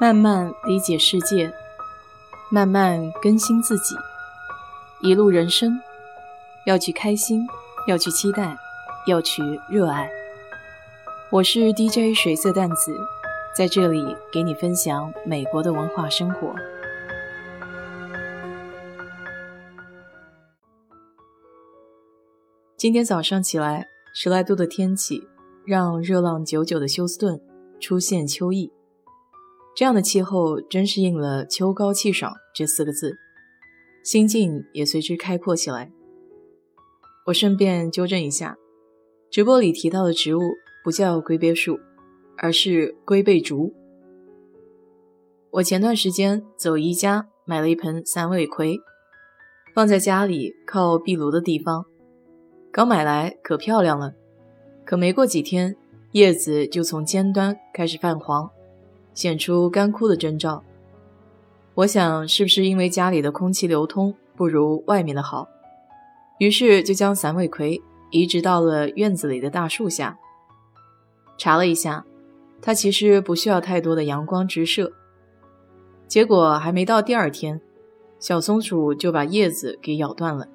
慢慢理解世界，慢慢更新自己。一路人生，要去开心，要去期待，要去热爱。我是 DJ 水色淡子，在这里给你分享美国的文化生活。今天早上起来，十来度的天气让热浪久久的休斯顿出现秋意。这样的气候真是应了“秋高气爽”这四个字，心境也随之开阔起来。我顺便纠正一下，直播里提到的植物不叫龟背树，而是龟背竹。我前段时间走宜家买了一盆三尾葵，放在家里靠壁炉的地方。刚买来可漂亮了，可没过几天，叶子就从尖端开始泛黄。显出干枯的征兆，我想是不是因为家里的空气流通不如外面的好，于是就将散尾葵移植到了院子里的大树下。查了一下，它其实不需要太多的阳光直射。结果还没到第二天，小松鼠就把叶子给咬断了。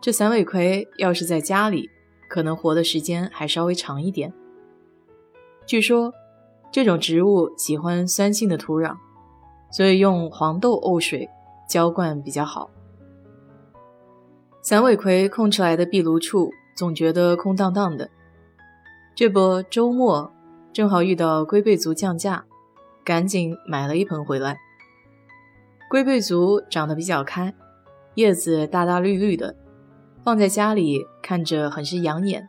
这散尾葵要是在家里，可能活的时间还稍微长一点。据说。这种植物喜欢酸性的土壤，所以用黄豆沤水浇灌比较好。散尾葵空出来的壁炉处总觉得空荡荡的，这不周末正好遇到龟背族降价，赶紧买了一盆回来。龟背族长得比较开，叶子大大绿绿的，放在家里看着很是养眼，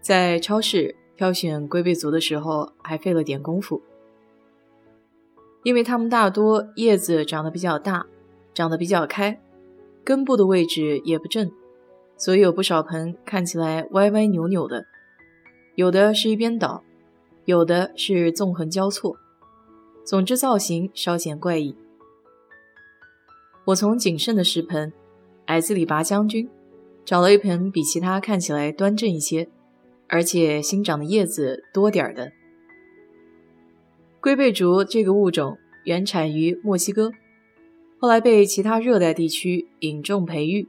在超市。挑选龟背族的时候还费了点功夫，因为它们大多叶子长得比较大，长得比较开，根部的位置也不正，所以有不少盆看起来歪歪扭扭的，有的是一边倒，有的是纵横交错，总之造型稍显怪异。我从仅剩的十盆矮子里拔将军找了一盆比其他看起来端正一些。而且新长的叶子多点儿的龟背竹这个物种原产于墨西哥，后来被其他热带地区引种培育。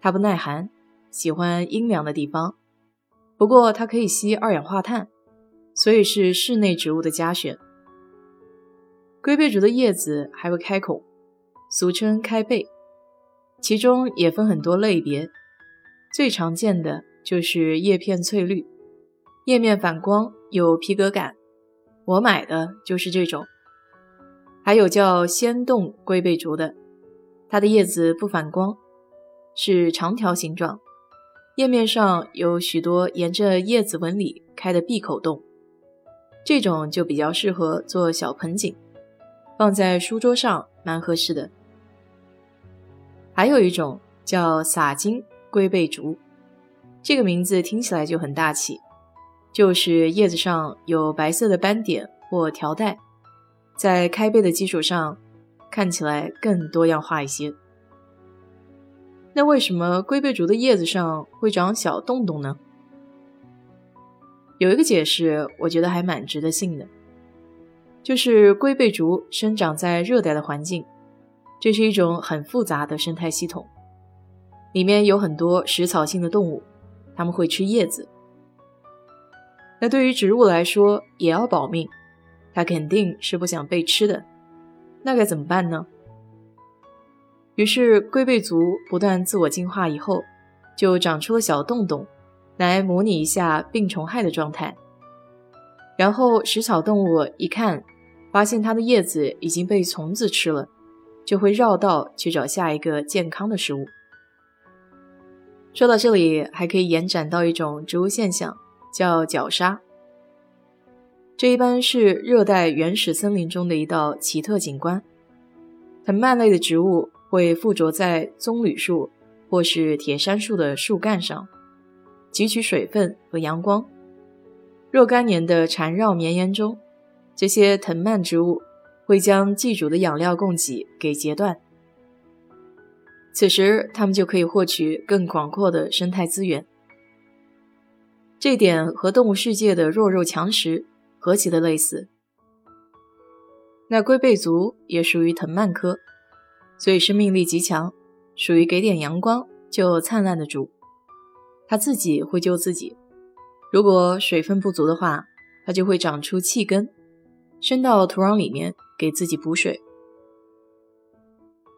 它不耐寒，喜欢阴凉的地方。不过它可以吸二氧化碳，所以是室内植物的佳选。龟背竹的叶子还会开孔，俗称开背，其中也分很多类别，最常见的。就是叶片翠绿，叶面反光有皮革感，我买的就是这种。还有叫仙洞龟背竹的，它的叶子不反光，是长条形状，叶面上有许多沿着叶子纹理开的闭口洞，这种就比较适合做小盆景，放在书桌上蛮合适的。还有一种叫洒金龟背竹。这个名字听起来就很大气，就是叶子上有白色的斑点或条带，在开背的基础上，看起来更多样化一些。那为什么龟背竹的叶子上会长小洞洞呢？有一个解释，我觉得还蛮值得信的，就是龟背竹生长在热带的环境，这是一种很复杂的生态系统，里面有很多食草性的动物。他们会吃叶子，那对于植物来说也要保命，它肯定是不想被吃的，那该怎么办呢？于是龟背族不断自我进化以后，就长出了小洞洞，来模拟一下病虫害的状态。然后食草动物一看，发现它的叶子已经被虫子吃了，就会绕道去找下一个健康的食物。说到这里，还可以延展到一种植物现象，叫绞杀。这一般是热带原始森林中的一道奇特景观。藤蔓类的植物会附着在棕榈树或是铁杉树的树干上，汲取水分和阳光。若干年的缠绕绵延中，这些藤蔓植物会将寄主的养料供给给截断。此时，它们就可以获取更广阔的生态资源。这点和动物世界的弱肉强食何其的类似！那龟背族也属于藤蔓科，所以生命力极强，属于给点阳光就灿烂的主。它自己会救自己，如果水分不足的话，它就会长出气根，伸到土壤里面给自己补水。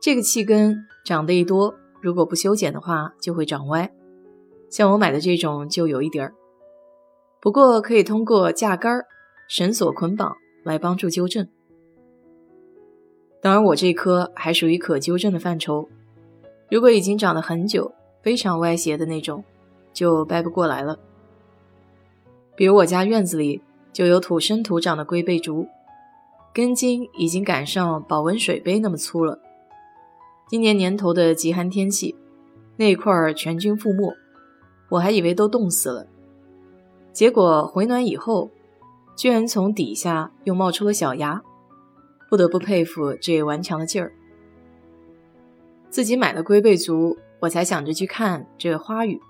这个气根长得一多，如果不修剪的话，就会长歪。像我买的这种就有一点儿，不过可以通过架杆、绳索捆绑来帮助纠正。当然，我这棵还属于可纠正的范畴。如果已经长了很久，非常歪斜的那种。就掰不过来了。比如我家院子里就有土生土长的龟背竹，根茎已经赶上保温水杯那么粗了。今年年头的极寒天气，那块儿全军覆没，我还以为都冻死了。结果回暖以后，居然从底下又冒出了小芽，不得不佩服这顽强的劲儿。自己买了龟背竹，我才想着去看这花语。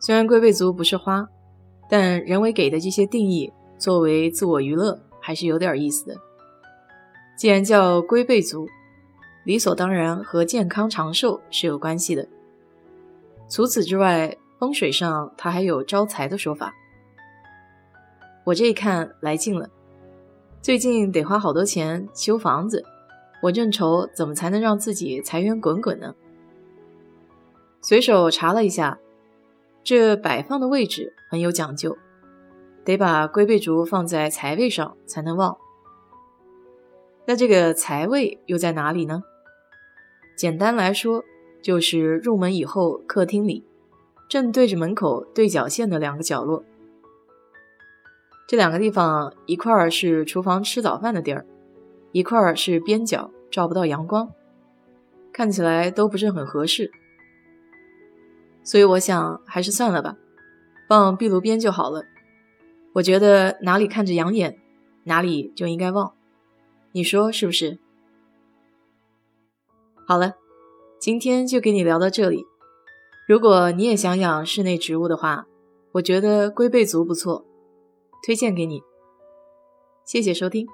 虽然龟背竹不是花，但人为给的这些定义作为自我娱乐还是有点意思的。既然叫龟背竹，理所当然和健康长寿是有关系的。除此之外，风水上它还有招财的说法。我这一看来劲了，最近得花好多钱修房子，我正愁怎么才能让自己财源滚滚呢。随手查了一下。这摆放的位置很有讲究，得把龟背竹放在财位上才能旺。那这个财位又在哪里呢？简单来说，就是入门以后客厅里正对着门口对角线的两个角落。这两个地方，一块儿是厨房吃早饭的地儿，一块儿是边角，照不到阳光，看起来都不是很合适。所以我想还是算了吧，放壁炉边就好了。我觉得哪里看着养眼，哪里就应该旺。你说是不是？好了，今天就给你聊到这里。如果你也想养室内植物的话，我觉得龟背竹不错，推荐给你。谢谢收听。